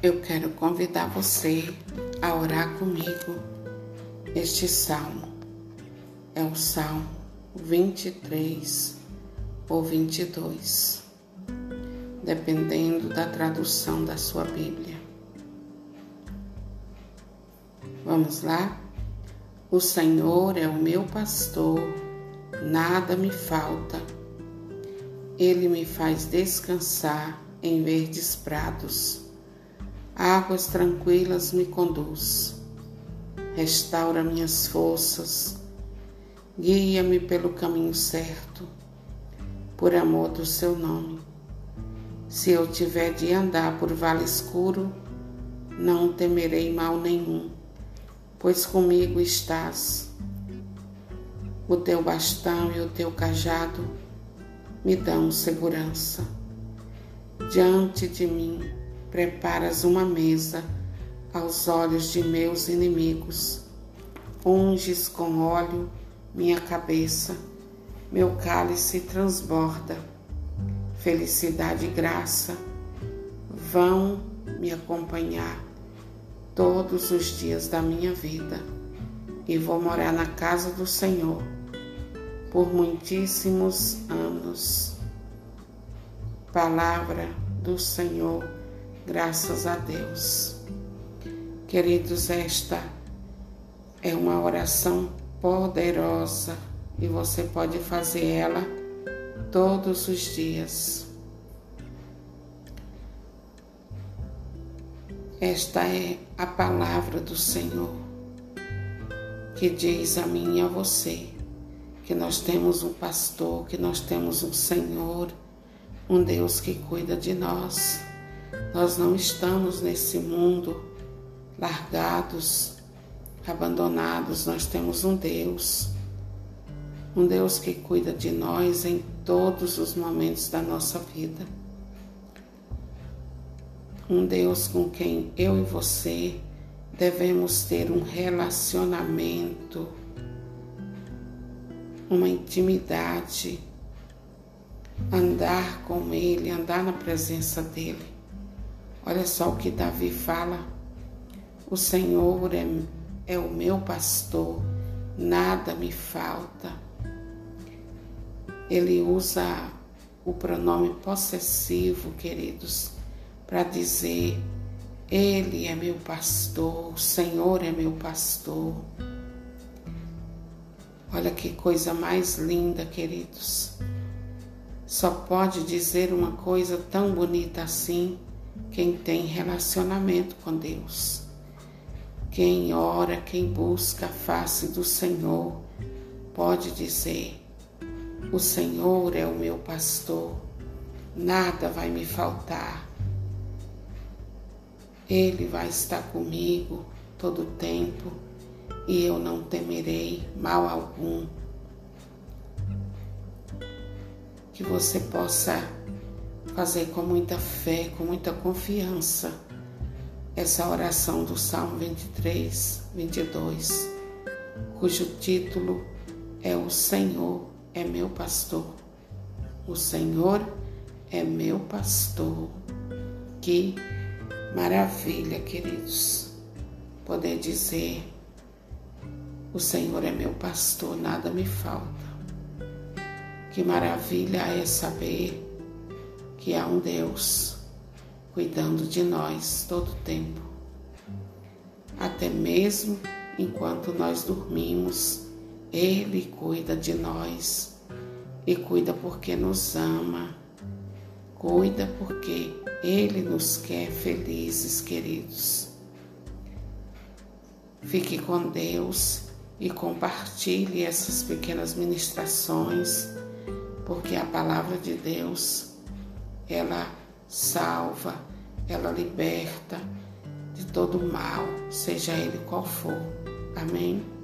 Eu quero convidar você a orar comigo este salmo. É o salmo 23 ou 22, dependendo da tradução da sua Bíblia. Vamos lá? O Senhor é o meu pastor, nada me falta. Ele me faz descansar em verdes prados águas tranquilas me conduz. Restaura minhas forças, guia-me pelo caminho certo, por amor do seu nome. Se eu tiver de andar por vale escuro, não temerei mal nenhum, pois comigo estás. O teu bastão e o teu cajado me dão segurança. Diante de mim preparas uma mesa aos olhos de meus inimigos. Unges com óleo minha cabeça, meu cálice transborda. Felicidade e graça vão me acompanhar todos os dias da minha vida e vou morar na casa do Senhor por muitíssimos anos. Palavra do Senhor Graças a Deus. Queridos, esta é uma oração poderosa e você pode fazer ela todos os dias. Esta é a palavra do Senhor que diz a mim e a você que nós temos um pastor, que nós temos um Senhor, um Deus que cuida de nós nós não estamos nesse mundo largados, abandonados, nós temos um Deus, um Deus que cuida de nós em todos os momentos da nossa vida. Um Deus com quem eu e você devemos ter um relacionamento, uma intimidade, andar com Ele, andar na presença dEle. Olha só o que Davi fala: O Senhor é, é o meu pastor, nada me falta. Ele usa o pronome possessivo, queridos, para dizer: Ele é meu pastor, o Senhor é meu pastor. Olha que coisa mais linda, queridos. Só pode dizer uma coisa tão bonita assim quem tem relacionamento com Deus. Quem ora, quem busca a face do Senhor, pode dizer: O Senhor é o meu pastor, nada vai me faltar. Ele vai estar comigo todo o tempo e eu não temerei mal algum. Que você possa fazer com muita fé, com muita confiança, essa oração do Salmo 23, 22, cujo título é O Senhor é meu pastor. O Senhor é meu pastor. Que maravilha, queridos, poder dizer: O Senhor é meu pastor, nada me falta. Que maravilha é saber que há um Deus cuidando de nós todo o tempo. Até mesmo enquanto nós dormimos, Ele cuida de nós e cuida porque nos ama, cuida porque Ele nos quer felizes, queridos. Fique com Deus e compartilhe essas pequenas ministrações, porque a palavra de Deus ela salva, ela liberta de todo mal, seja ele qual for. Amém?